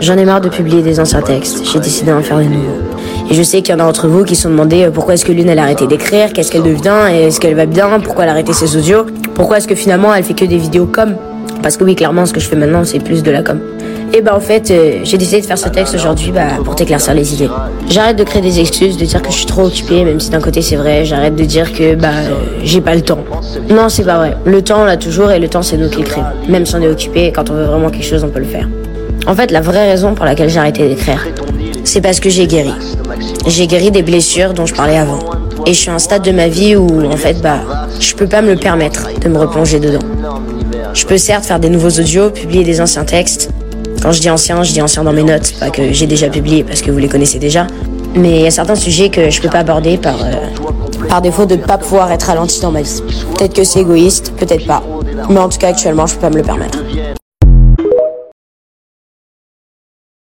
J'en ai marre de publier des anciens textes, j'ai décidé d'en faire des nouveaux. Et je sais qu'il y en a d'entre vous qui se sont demandé euh, pourquoi est-ce que Lune elle a arrêté d'écrire, qu'est-ce qu'elle devient, est-ce qu'elle va bien, pourquoi elle a arrêté ses audios, pourquoi est-ce que finalement elle fait que des vidéos comme. Parce que oui, clairement, ce que je fais maintenant, c'est plus de la com. Et bah en fait, euh, j'ai décidé de faire ce texte aujourd'hui bah, pour t'éclaircir les idées. J'arrête de créer des excuses, de dire que je suis trop occupée, même si d'un côté c'est vrai. J'arrête de dire que bah euh, j'ai pas le temps. Non, c'est pas vrai. Le temps on l'a toujours et le temps c'est nous qui le créons. Même si on est occupé, quand on veut vraiment quelque chose, on peut le faire. En fait, la vraie raison pour laquelle j'ai arrêté d'écrire, c'est parce que j'ai guéri. J'ai guéri des blessures dont je parlais avant. Et je suis à un stade de ma vie où, en fait, bah, je peux pas me le permettre de me replonger dedans. Je peux certes faire des nouveaux audios, publier des anciens textes. Quand je dis ancien, je dis ancien dans mes notes, pas que j'ai déjà publié parce que vous les connaissez déjà. Mais il y a certains sujets que je peux pas aborder par, euh, par défaut de pas pouvoir être ralenti dans ma vie. Peut-être que c'est égoïste, peut-être pas. Mais en tout cas, actuellement, je peux pas me le permettre.